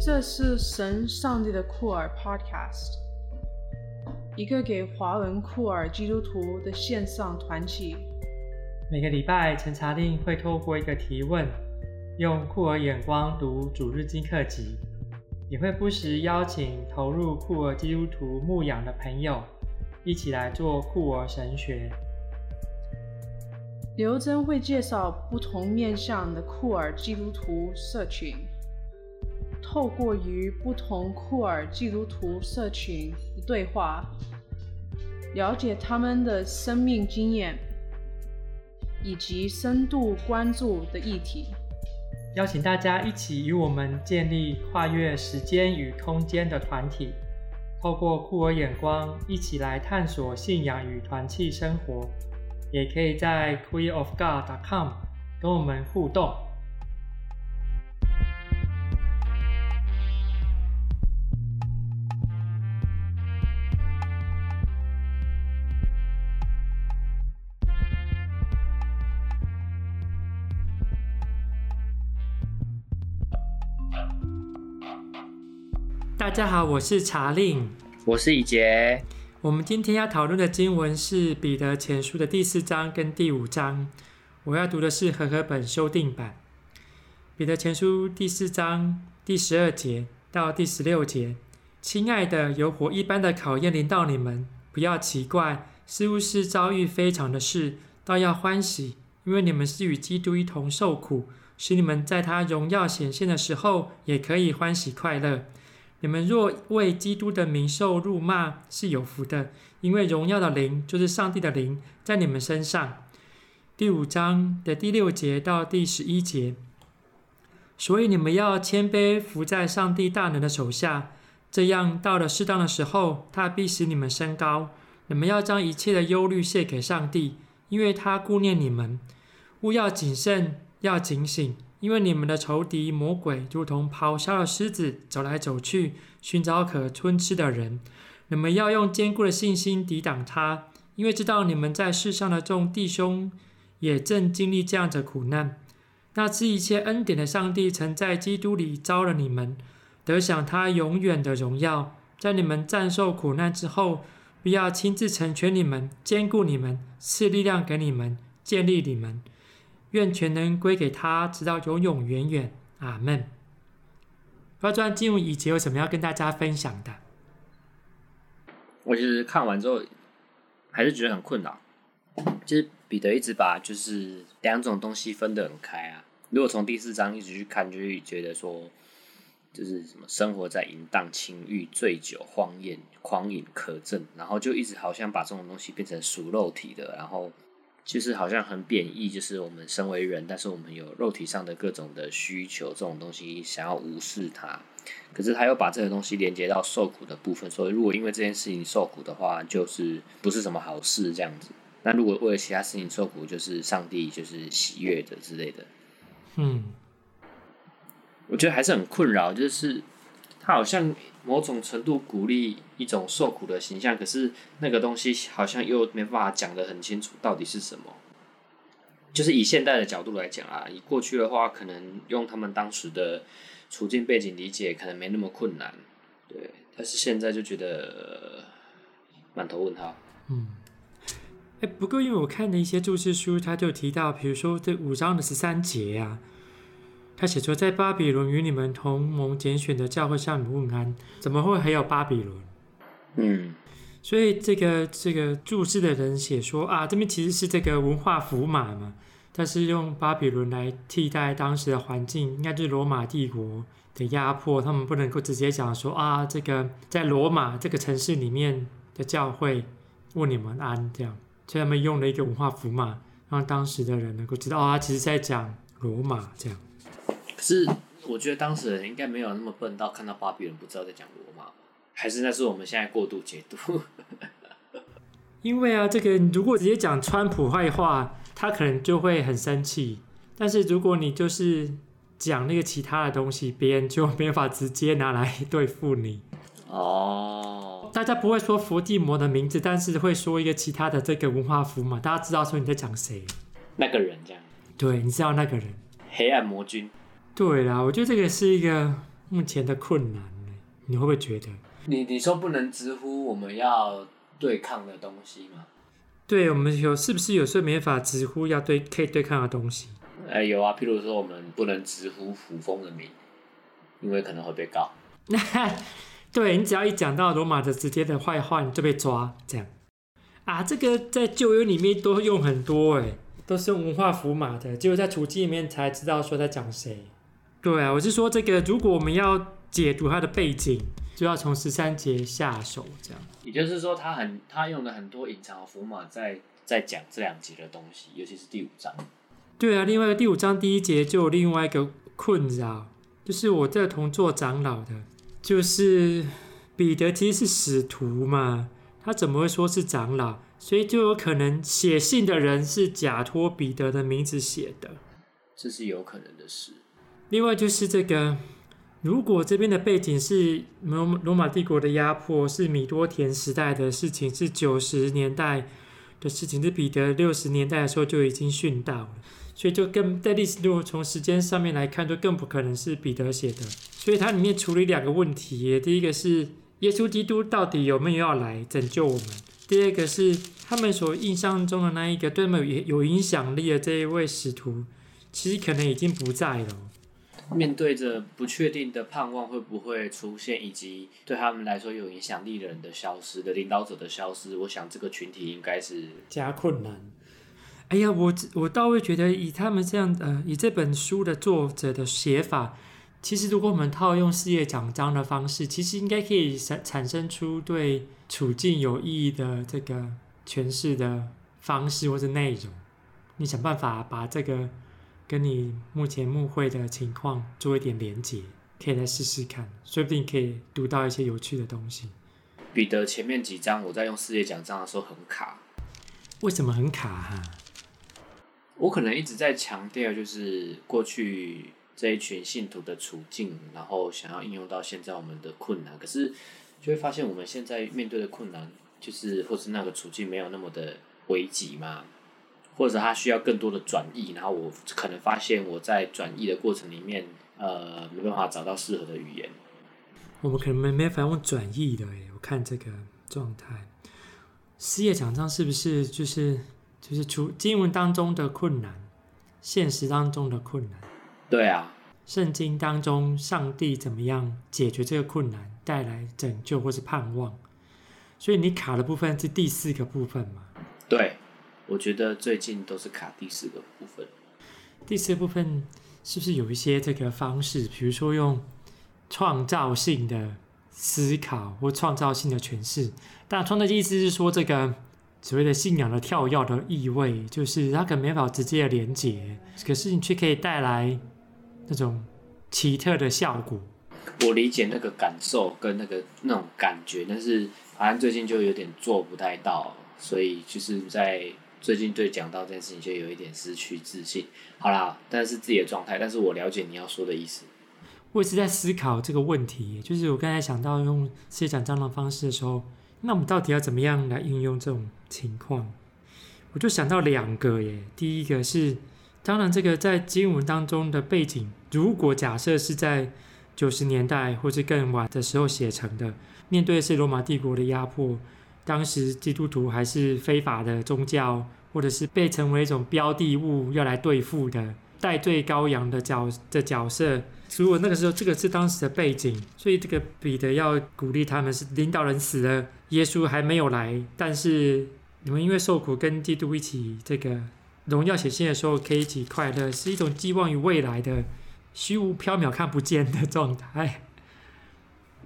这是神上帝的酷儿 Podcast，一个给华文酷儿基督徒的线上团体。每个礼拜，陈查令会透过一个提问，用酷儿眼光读主日经课集，也会不时邀请投入酷儿基督徒牧养的朋友，一起来做酷儿神学。刘真会介绍不同面向的酷儿基督徒社群，透过与不同库尔基督徒社群的对话，了解他们的生命经验。以及深度关注的议题，邀请大家一起与我们建立跨越时间与空间的团体，透过酷儿眼光一起来探索信仰与团契生活，也可以在 queerofgod.com 跟我们互动。家好，我是查令，我是以杰。我们今天要讨论的经文是彼得前书的第四章跟第五章。我要读的是和合本修订版。彼得前书第四章第十二节到第十六节：亲爱的，有火一般的考验临到你们，不要奇怪，似乎是遭遇非常的事，倒要欢喜，因为你们是与基督一同受苦，使你们在他荣耀显现的时候，也可以欢喜快乐。你们若为基督的名受辱骂，是有福的，因为荣耀的灵就是上帝的灵在你们身上。第五章的第六节到第十一节，所以你们要谦卑，服在上帝大能的手下，这样到了适当的时候，他必使你们升高。你们要将一切的忧虑卸给上帝，因为他顾念你们。务要谨慎，要警醒。因为你们的仇敌魔鬼如同咆哮的狮子，走来走去，寻找可吞吃的人。你们要用坚固的信心抵挡他，因为知道你们在世上的众弟兄也正经历这样的苦难。那赐一切恩典的上帝，曾在基督里招了你们，得享他永远的荣耀。在你们暂受苦难之后，必要亲自成全你们，坚固你们，赐力量给你们，建立你们。愿全能归给他，直到永永远远。阿门。不知道这段经文以前有什么要跟大家分享的？我其实看完之后，还是觉得很困扰。就是彼得一直把就是两种东西分得很开啊。如果从第四章一直去看，就会觉得说，就是什么生活在淫荡、情欲、醉酒、荒宴、狂饮、可憎，然后就一直好像把这种东西变成属肉体的，然后。就是好像很贬义，就是我们身为人，但是我们有肉体上的各种的需求，这种东西想要无视它。可是他又把这个东西连接到受苦的部分，所以如果因为这件事情受苦的话，就是不是什么好事这样子。那如果为了其他事情受苦，就是上帝就是喜悦的之类的。嗯，我觉得还是很困扰，就是。他好像某种程度鼓励一种受苦的形象，可是那个东西好像又没办法讲得很清楚到底是什么。就是以现代的角度来讲啊，以过去的话，可能用他们当时的处境背景理解，可能没那么困难。对，但是现在就觉得满头问号。嗯，哎，不过因为我看的一些注释书，他就提到，比如说这五章的十三节、啊。他写说，在巴比伦与你们同盟拣选的教会向你们问安，怎么会还有巴比伦？嗯，所以这个这个注释的人写说啊，这边其实是这个文化符码嘛，但是用巴比伦来替代当时的环境，应该就是罗马帝国的压迫，他们不能够直接讲说啊，这个在罗马这个城市里面的教会问你们安这样，所以他们用了一个文化符码，让当时的人能够知道啊，其实在讲罗马这样。可是我觉得当时人应该没有那么笨到看到巴比伦不知道在讲罗马，还是那是我们现在过度解读？因为啊，这个如果直接讲川普坏话，他可能就会很生气；但是如果你就是讲那个其他的东西，别人就没法直接拿来对付你。哦，大家不会说伏地魔的名字，但是会说一个其他的这个文化符嘛，大家知道说你在讲谁？那个人这样？对，你知道那个人？黑暗魔君。对啦，我觉得这个是一个目前的困难，你会不会觉得？你你说不能直呼我们要对抗的东西吗？对，我们有是不是有时候没法直呼要对可以对抗的东西？哎，有啊，譬如说我们不能直呼扶风的名，因为可能会被告。对，你只要一讲到罗马的直接的坏话，你就被抓。这样啊，这个在旧约里面都用很多，哎，都是用文化符码的，只有在处境里面才知道说在讲谁。对啊，我是说这个，如果我们要解读它的背景。就要从十三节下手，这样。也就是说，他很他用了很多隐藏的符码在在讲这两节的东西，尤其是第五章。对啊，另外一个第五章第一节就有另外一个困扰，就是我这同做长老的，就是彼得其实是使徒嘛，他怎么会说是长老？所以就有可能写信的人是假托彼得的名字写的，这是有可能的事。另外就是这个。如果这边的背景是罗罗马帝国的压迫，是米多田时代的事情，是九十年代的事情，是彼得六十年代的时候就已经殉道了，所以就更在历史如果从时间上面来看，就更不可能是彼得写的。所以它里面处理两个问题：第一个是耶稣基督到底有没有要来拯救我们；第二个是他们所印象中的那一个对他们有有影响力的这一位使徒，其实可能已经不在了。面对着不确定的盼望会不会出现，以及对他们来说有影响力的人的消失的领导者的消失，我想这个群体应该是加困难。哎呀，我我倒会觉得以他们这样呃，以这本书的作者的写法，其实如果我们套用事业奖章的方式，其实应该可以产产生出对处境有意义的这个诠释的方式或者内容。你想办法把这个。跟你目前牧会的情况做一点连结，可以来试试看，说不定可以读到一些有趣的东西。彼得前面几章我在用世界讲章的时候很卡，为什么很卡哈、啊？我可能一直在强调，就是过去这一群信徒的处境，然后想要应用到现在我们的困难，可是就会发现我们现在面对的困难，就是或是那个处境没有那么的危急嘛。或者他需要更多的转译，然后我可能发现我在转译的过程里面，呃，没办法找到适合的语言。我们可能没没法用转译的诶，我看这个状态。四页讲章是不是就是就是除经文当中的困难，现实当中的困难？对啊，圣经当中上帝怎么样解决这个困难，带来拯救或是盼望？所以你卡的部分是第四个部分嘛？对。我觉得最近都是卡第四个部分。第四个部分是不是有一些这个方式，比如说用创造性的思考或创造性的诠释？但创造的意思是说，这个所谓的信仰的跳跃的意味，就是它可能没法直接的连接，可是你却可以带来那种奇特的效果。我理解那个感受跟那个那种感觉，但是好像最近就有点做不太到，所以就是在。最近对讲到这件事情就有一点失去自信。好啦，但是自己的状态，但是我了解你要说的意思。我一直在思考这个问题，就是我刚才想到用四页讲章的方式的时候，那我们到底要怎么样来应用这种情况？我就想到两个耶。第一个是，当然这个在经文当中的背景，如果假设是在九十年代或是更晚的时候写成的，面对是罗马帝国的压迫。当时基督徒还是非法的宗教，或者是被成为一种标的物要来对付的代罪羔羊的角的角色。如果那个时候这个是当时的背景，所以这个彼得要鼓励他们是领导人死了，耶稣还没有来，但是你们因为受苦跟基督一起这个荣耀显现的时候可以一起快乐，是一种寄望于未来的虚无缥缈看不见的状态。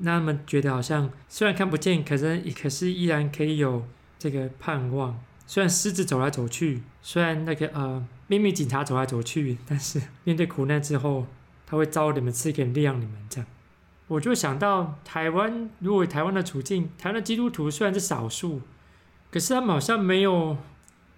那他们觉得好像虽然看不见，可是可是依然可以有这个盼望。虽然狮子走来走去，虽然那个呃秘密警察走来走去，但是面对苦难之后，他会招你们，赐给力量你们。这样，我就想到台湾，如果台湾的处境，台湾的基督徒虽然是少数，可是他们好像没有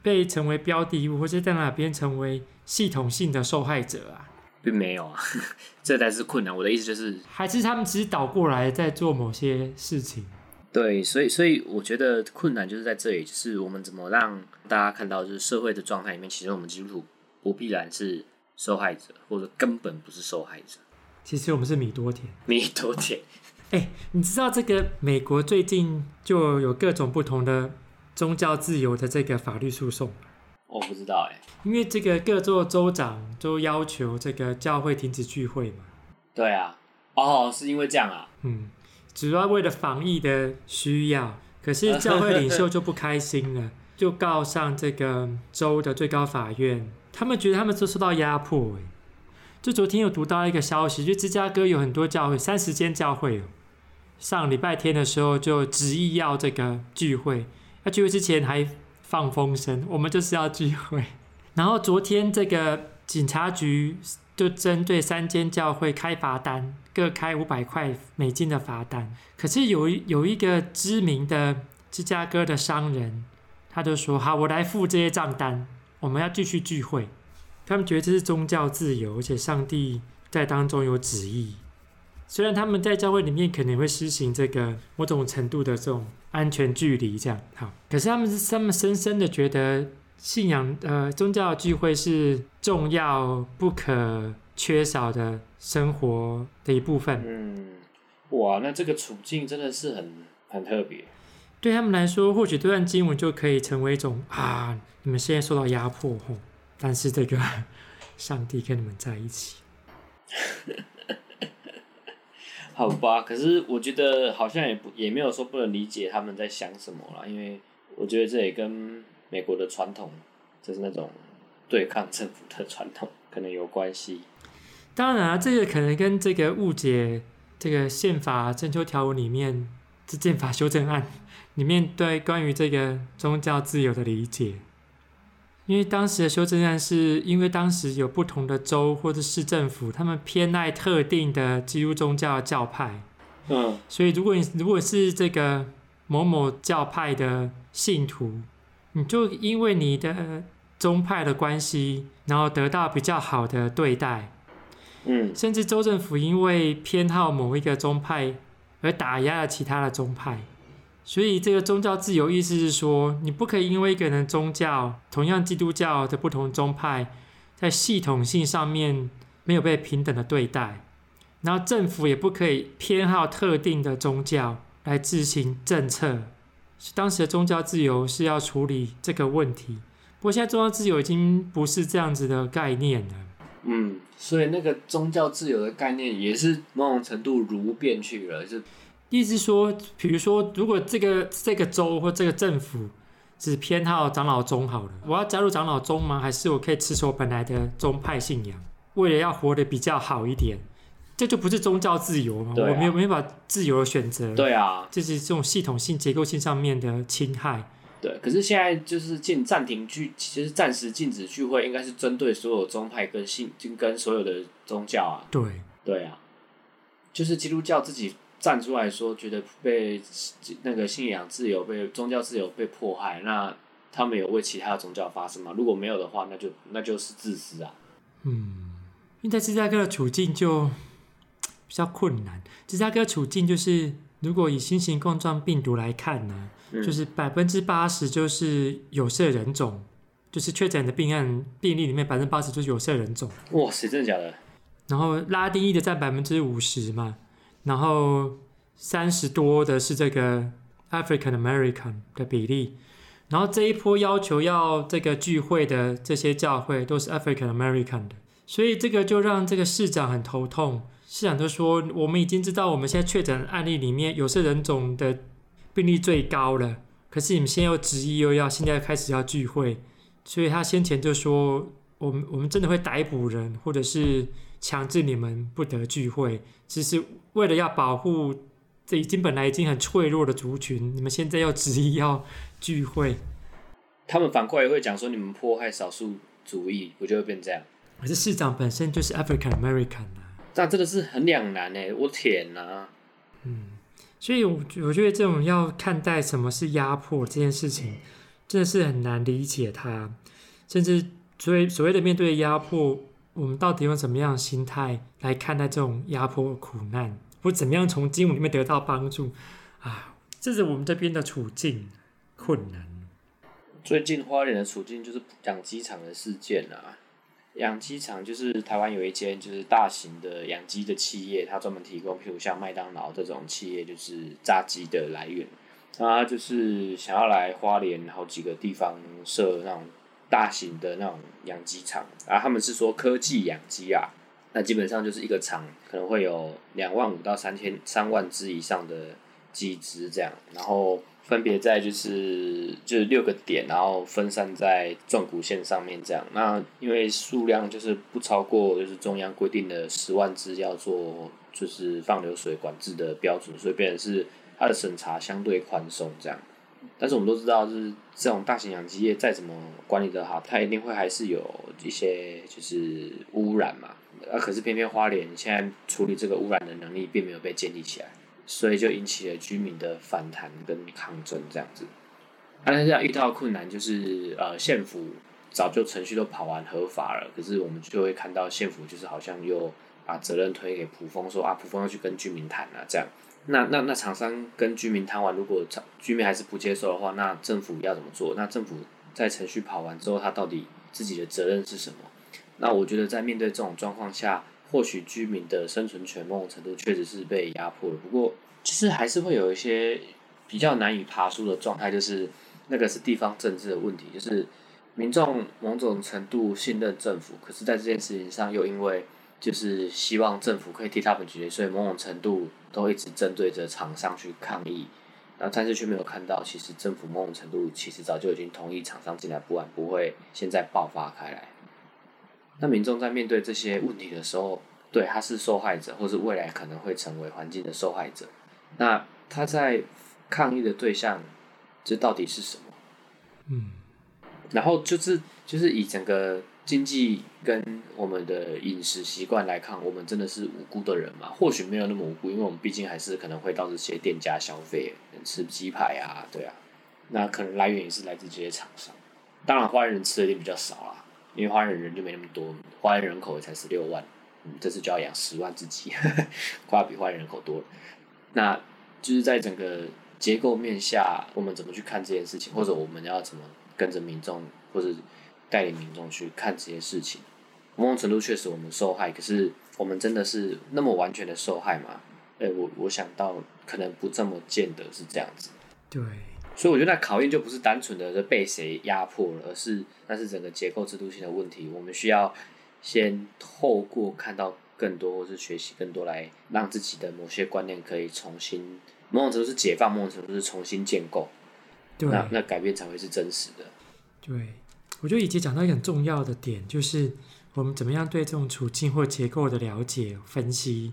被成为标的物，或者在哪边成为系统性的受害者啊。并没有啊，这才是困难。我的意思就是，还是他们其实倒过来在做某些事情。对，所以所以我觉得困难就是在这里，就是我们怎么让大家看到，就是社会的状态里面，其实我们基督徒不必然是受害者，或者根本不是受害者。其实我们是米多田。米多田。哎，你知道这个美国最近就有各种不同的宗教自由的这个法律诉讼？我不知道哎，因为这个各州州长都要求这个教会停止聚会嘛。对啊，哦，是因为这样啊。嗯，主要为了防疫的需要，可是教会领袖就不开心了，就告上这个州的最高法院。他们觉得他们都受到压迫哎。就昨天有读到一个消息，就芝加哥有很多教会，三十间教会哦。上礼拜天的时候就执意要这个聚会，那聚会之前还放风声，我们就是要聚会。然后昨天这个警察局就针对三间教会开罚单，各开五百块美金的罚单。可是有有一个知名的芝加哥的商人，他就说：“好，我来付这些账单，我们要继续聚会。”他们觉得这是宗教自由，而且上帝在当中有旨意。虽然他们在教会里面可能会实行这个某种程度的这种安全距离，这样好，可是他们是他们深深的觉得信仰呃宗教聚会是重要不可缺少的生活的一部分。嗯，哇，那这个处境真的是很很特别。对他们来说，或许这段经文就可以成为一种啊，你们现在受到压迫，但是这个 上帝跟你们在一起。好吧，可是我觉得好像也不也没有说不能理解他们在想什么啦，因为我觉得这也跟美国的传统，就是那种对抗政府的传统，可能有关系。当然啊，这个可能跟这个误解这个宪法增修条文里面，这宪法修正案里面对关于这个宗教自由的理解。因为当时的修正案是因为当时有不同的州或者市政府，他们偏爱特定的基督宗教教派，嗯，所以如果你如果是这个某某教派的信徒，你就因为你的宗派的关系，然后得到比较好的对待，嗯，甚至州政府因为偏好某一个宗派而打压了其他的宗派。所以，这个宗教自由意思是说，你不可以因为一个人宗教，同样基督教的不同宗派，在系统性上面没有被平等的对待，然后政府也不可以偏好特定的宗教来执行政策。当时的宗教自由是要处理这个问题，不过现在宗教自由已经不是这样子的概念了。嗯，所以那个宗教自由的概念也是某种程度如变去了，就。意思说，比如说，如果这个这个州或这个政府只偏好长老宗好了，我要加入长老宗吗？还是我可以持守本来的宗派信仰，为了要活得比较好一点？这就不是宗教自由吗？啊、我没有没办法自由的选择。对啊，这是这种系统性、结构性上面的侵害。对，可是现在就是禁暂停聚，其实暂时禁止聚会，应该是针对所有宗派跟信，跟所有的宗教啊。对，对啊，就是基督教自己。站出来说，觉得被那个信仰自由、被宗教自由被迫害，那他们有为其他的宗教发声吗？如果没有的话，那就那就是自私啊。嗯，因为在芝加哥的处境就比较困难。芝加哥处境就是，如果以新型冠状病毒来看呢，嗯、就是百分之八十就是有色人种，就是确诊的病案病例里面百分之八十就是有色人种。哇塞，真的假的？然后拉丁裔的占百分之五十嘛。然后三十多的是这个 African American 的比例，然后这一波要求要这个聚会的这些教会都是 African American 的，所以这个就让这个市长很头痛。市长就说：“我们已经知道我们现在确诊案例里面有色人种的病例最高了，可是你们现在又执意又要现在开始要聚会，所以他先前就说：我们我们真的会逮捕人，或者是。”强制你们不得聚会，只是为了要保护这已经本来已经很脆弱的族群。你们现在又执意要聚会，他们反过来会讲说你们迫害少数主义，不就会变这样？可是市长本身就是 African American 啊，这真的是很两难哎！我天哪！嗯，所以我我觉得这种要看待什么是压迫这件事情，真的是很难理解它，甚至所谓所谓的面对压迫。我们到底用什么样的心态来看待这种压迫苦难，或怎么样从经文里面得到帮助啊？这是我们这边的处境困难。最近花莲的处境就是养鸡场的事件啊，养鸡场就是台湾有一间就是大型的养鸡的企业，它专门提供，譬如像麦当劳这种企业，就是炸鸡的来源。他就是想要来花莲好几个地方设那种大型的那种养鸡场，然后他们是说科技养鸡啊，那基本上就是一个场可能会有两万五到三千三万只以上的鸡只这样，然后。分别在就是就是六个点，然后分散在纵谷线上面这样。那因为数量就是不超过就是中央规定的十万只要做就是放流水管制的标准，所以变成是它的审查相对宽松这样。但是我们都知道，就是这种大型养鸡业再怎么管理得好，它一定会还是有一些就是污染嘛。啊，可是偏偏花莲现在处理这个污染的能力并没有被建立起来。所以就引起了居民的反弹跟抗争这样子。但是这样遇到困难就是，呃，县府早就程序都跑完合法了，可是我们就会看到县府就是好像又把责任推给普丰，说啊，普丰要去跟居民谈啊，这样。那那那厂商跟居民谈完，如果居民还是不接受的话，那政府要怎么做？那政府在程序跑完之后，他到底自己的责任是什么？那我觉得在面对这种状况下。或许居民的生存权某种程度确实是被压迫了，不过其实还是会有一些比较难以爬出的状态，就是那个是地方政治的问题，就是民众某种程度信任政府，可是在这件事情上又因为就是希望政府可以替他们解决，所以某种程度都一直针对着厂商去抗议，然后但是却没有看到，其实政府某种程度其实早就已经同意厂商进来，不然不会现在爆发开来。那民众在面对这些问题的时候，对，他是受害者，或是未来可能会成为环境的受害者。那他在抗议的对象，这到底是什么？嗯，然后就是就是以整个经济跟我们的饮食习惯来看，我们真的是无辜的人嘛？或许没有那么无辜，因为我们毕竟还是可能会到这些店家消费，吃鸡排啊，对啊，那可能来源也是来自这些厂商。当然，花莲人吃的也比较少啦。因为花莲人就没那么多，花莲人口才十六万，嗯，这次就要养十万只鸡，花比花莲人口多。那就是在整个结构面下，我们怎么去看这件事情，或者我们要怎么跟着民众，或者带领民众去看这些事情？某种程度确实我们受害，可是我们真的是那么完全的受害吗？哎，我我想到可能不这么见得是这样子。对。所以我觉得那考验就不是单纯的是被谁压迫了，而是那是整个结构制度性的问题。我们需要先透过看到更多，或是学习更多，来让自己的某些观念可以重新，某种程度是解放，某种程度是重新建构。对，那那改变才会是真实的。对，我觉得以及讲到一个很重要的点，就是我们怎么样对这种处境或结构的了解、分析，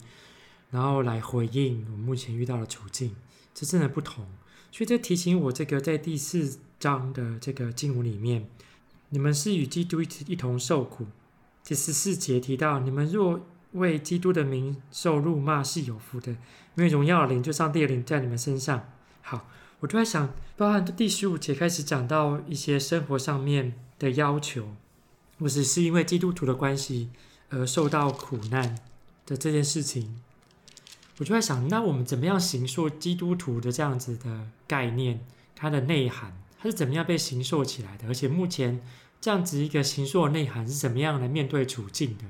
然后来回应我们目前遇到的处境，这真的不同。所以这提醒我，这个在第四章的这个经文里面，你们是与基督一同受苦。第十四节提到，你们若为基督的名受辱骂，是有福的，因为荣耀的灵就上帝的灵在你们身上。好，我就在想，包含第十五节开始讲到一些生活上面的要求，或者是因为基督徒的关系而受到苦难的这件事情。我就在想，那我们怎么样形塑基督徒的这样子的概念？它的内涵，它是怎么样被形塑起来的？而且目前这样子一个形塑的内涵是怎么样来面对处境的？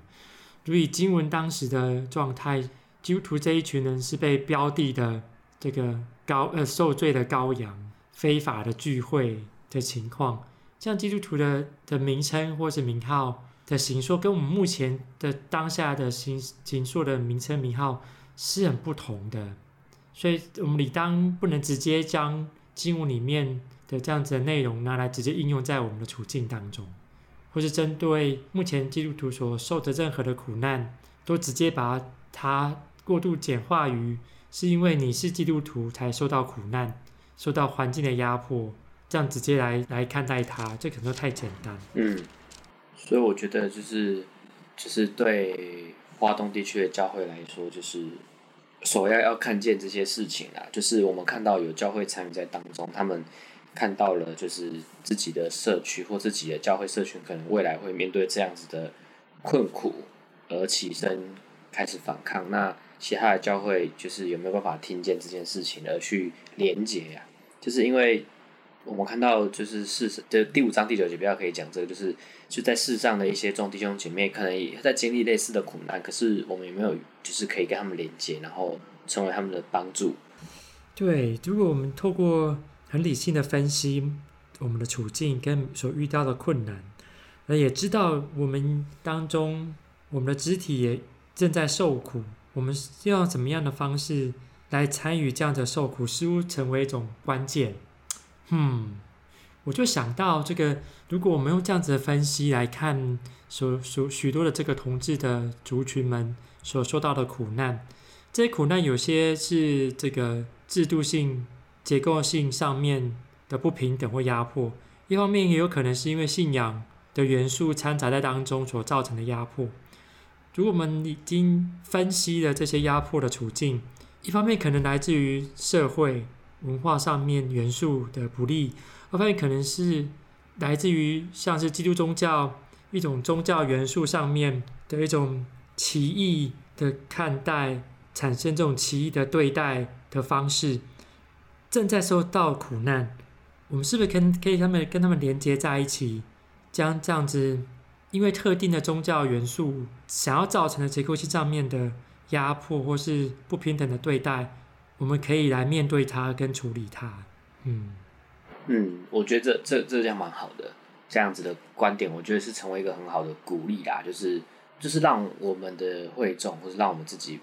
如以经文当时的状态，基督徒这一群人是被标的的这个高呃受罪的羔羊，非法的聚会的情况，这样基督徒的的名称或是名号的形塑，跟我们目前的当下的形形塑的名称名号。是很不同的，所以我们理当不能直接将经文里面的这样子的内容拿来直接应用在我们的处境当中，或是针对目前基督徒所受的任何的苦难，都直接把它过度简化于是因为你是基督徒才受到苦难，受到环境的压迫，这样直接来来看待它，这可能太简单。嗯，所以我觉得就是就是对华东地区的教会来说，就是。首要要看见这些事情啊，就是我们看到有教会参与在当中，他们看到了就是自己的社区或自己的教会社群可能未来会面对这样子的困苦，而起身开始反抗。那其他的教会就是有没有办法听见这件事情而去连结呀？就是因为我们看到就是世上的第五章第九节比较可以讲这个，就是就在世上的一些众弟兄姐妹，可能也在经历类似的苦难，可是我们有没有就是可以跟他们连接，然后成为他们的帮助？对，如果我们透过很理性的分析我们的处境跟所遇到的困难，那也知道我们当中我们的肢体也正在受苦，我们要怎么样的方式来参与这样的受苦，似乎成为一种关键。嗯，我就想到这个，如果我们用这样子的分析来看，所所许多的这个同志的族群们所受到的苦难，这些苦难有些是这个制度性、结构性上面的不平等或压迫，一方面也有可能是因为信仰的元素掺杂在当中所造成的压迫。如果我们已经分析了这些压迫的处境，一方面可能来自于社会。文化上面元素的不利，我发现可能是来自于像是基督宗教一种宗教元素上面的一种奇异的看待，产生这种奇异的对待的方式，正在受到苦难。我们是不是可可以他们跟他们连接在一起，将这样子因为特定的宗教元素想要造成的结构性上面的压迫或是不平等的对待？我们可以来面对它跟处理它，嗯。嗯，我觉得这这这样蛮好的，这样子的观点，我觉得是成为一个很好的鼓励啦，就是就是让我们的会众，或是让我们自己，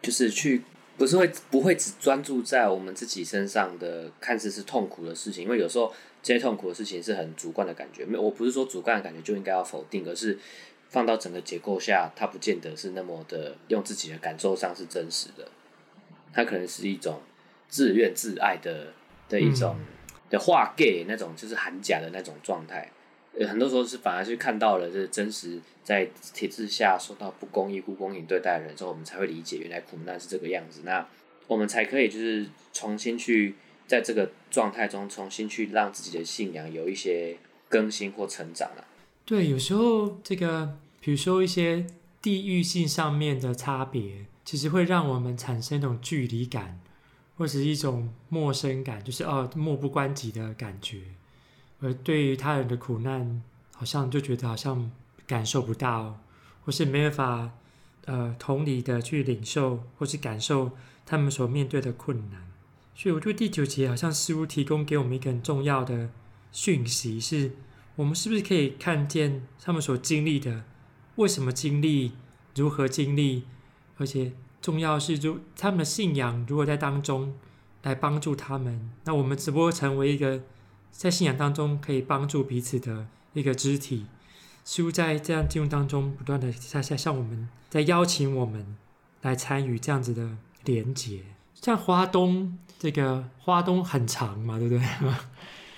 就是去不是会不会只专注在我们自己身上的看似是痛苦的事情，因为有时候这些痛苦的事情是很主观的感觉，没有，我不是说主观的感觉就应该要否定，而是放到整个结构下，它不见得是那么的用自己的感受上是真实的。它可能是一种自怨自艾的的一种的化 gay 那种，就是含假的那种状态。呃，很多时候是反而是看到了这真实在体制下受到不公义、不公平对待的人之后，我们才会理解原来苦难是这个样子。那我们才可以就是重新去在这个状态中重新去让自己的信仰有一些更新或成长了。对，有时候这个比如说一些地域性上面的差别。其实会让我们产生一种距离感，或是一种陌生感，就是哦，漠不关己的感觉。而对于他人的苦难，好像就觉得好像感受不到，或是没办法呃同理的去领受，或是感受他们所面对的困难。所以，我觉得第九节好像似乎提供给我们一个很重要的讯息，是我们是不是可以看见他们所经历的，为什么经历，如何经历。而且重要是，就他们的信仰如果在当中来帮助他们，那我们只不过成为一个在信仰当中可以帮助彼此的一个肢体，似乎在这样进入当中不断的在在向我们在邀请我们来参与这样子的连结。像花东这个花东很长嘛，对不对？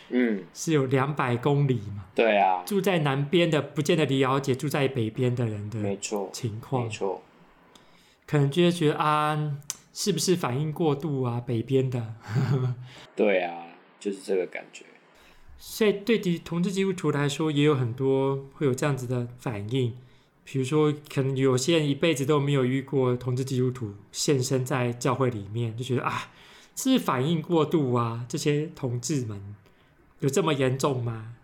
嗯，是有两百公里嘛？对啊，住在南边的不见得了解住在北边的人的没错情况，没错。可能就会觉得啊，是不是反应过度啊？北边的，对啊，就是这个感觉。所以对于同志基督徒来说，也有很多会有这样子的反应。比如说，可能有些人一辈子都没有遇过同志基督徒现身在教会里面，就觉得啊，是反应过度啊？这些同志们有这么严重吗？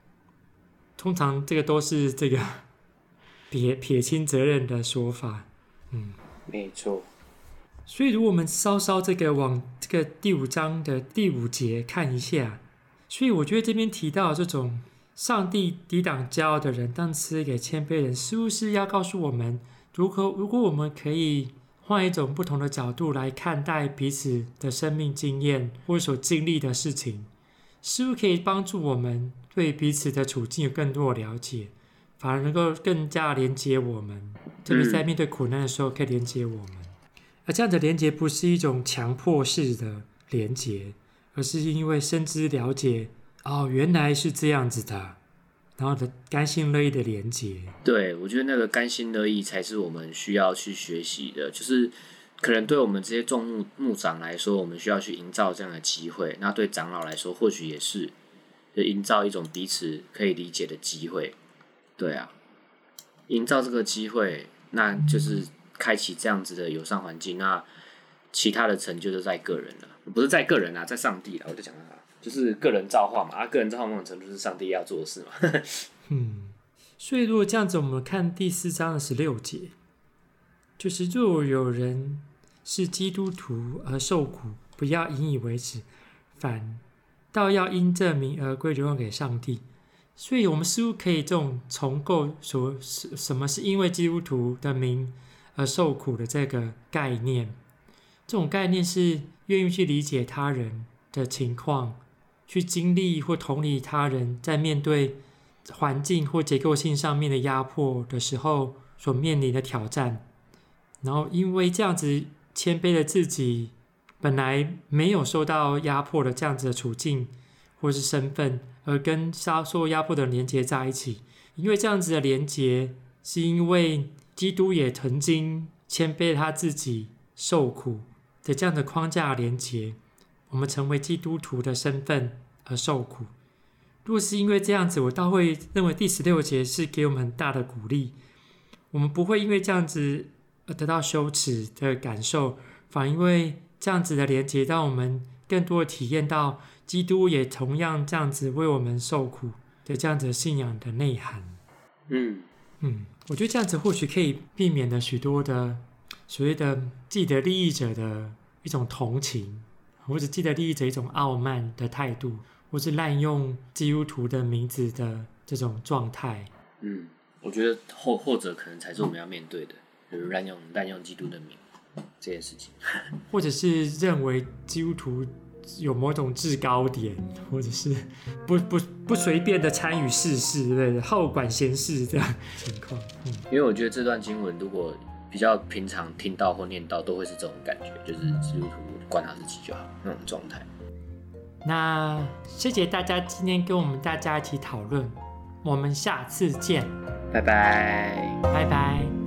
通常这个都是这个撇撇清责任的说法，嗯。没错，所以如果我们稍稍这个往这个第五章的第五节看一下，所以我觉得这边提到这种上帝抵挡骄傲的人，但赐给谦卑人，似乎是要告诉我们如何，如果我们可以换一种不同的角度来看待彼此的生命经验或所经历的事情，似乎可以帮助我们对彼此的处境有更多的了解。反而能够更加连接我们，特别在面对苦难的时候，可以连接我们。而这样的连接不是一种强迫式的连接，而是因为深知了解，哦，原来是这样子的，然后的甘心乐意的连接。对，我觉得那个甘心乐意才是我们需要去学习的。就是可能对我们这些众牧牧长来说，我们需要去营造这样的机会；那对长老来说，或许也是，就营造一种彼此可以理解的机会。对啊，营造这个机会，那就是开启这样子的友善环境。那其他的成就都在个人了，不是在个人啊，在上帝了。我就讲到他，就是个人造化嘛，啊，个人造化某种程度是上帝要做的事嘛。嗯，所以如果这样子，我们看第四章的十六节，就是若有人是基督徒而受苦，不要引以为耻，反倒要因这名而归荣耀给上帝。所以，我们似乎可以这种重构所什什么是因为基督徒的名而受苦的这个概念。这种概念是愿意去理解他人的情况。去经历或同理他人在面对环境或结构性上面的压迫的时候所面临的挑战，然后因为这样子谦卑的自己本来没有受到压迫的这样子的处境或是身份，而跟受压迫的人连接在一起，因为这样子的连接是因为基督也曾经谦卑他自己受苦的这样的框架连接。我们成为基督徒的身份而受苦，若是因为这样子，我倒会认为第十六节是给我们很大的鼓励。我们不会因为这样子而得到羞耻的感受，反而因为这样子的连接，让我们更多的体验到基督也同样这样子为我们受苦的这样子信仰的内涵。嗯嗯，我觉得这样子或许可以避免了许多的所谓的既得利益者的一种同情。或者既得利益者一种傲慢的态度，或是滥用基督徒的名字的这种状态。嗯，我觉得后后者可能才是我们要面对的，比如滥用滥用基督的名这件事情，或者是认为基督徒有某种制高点，或者是 不不不随便的参与世事，对不对？好管闲事这样情况。嗯，因为我觉得这段经文如果比较平常听到或念到，都会是这种感觉，就是基督徒管好自己就好那种状态。那谢谢大家今天跟我们大家一起讨论，我们下次见，拜拜，拜拜。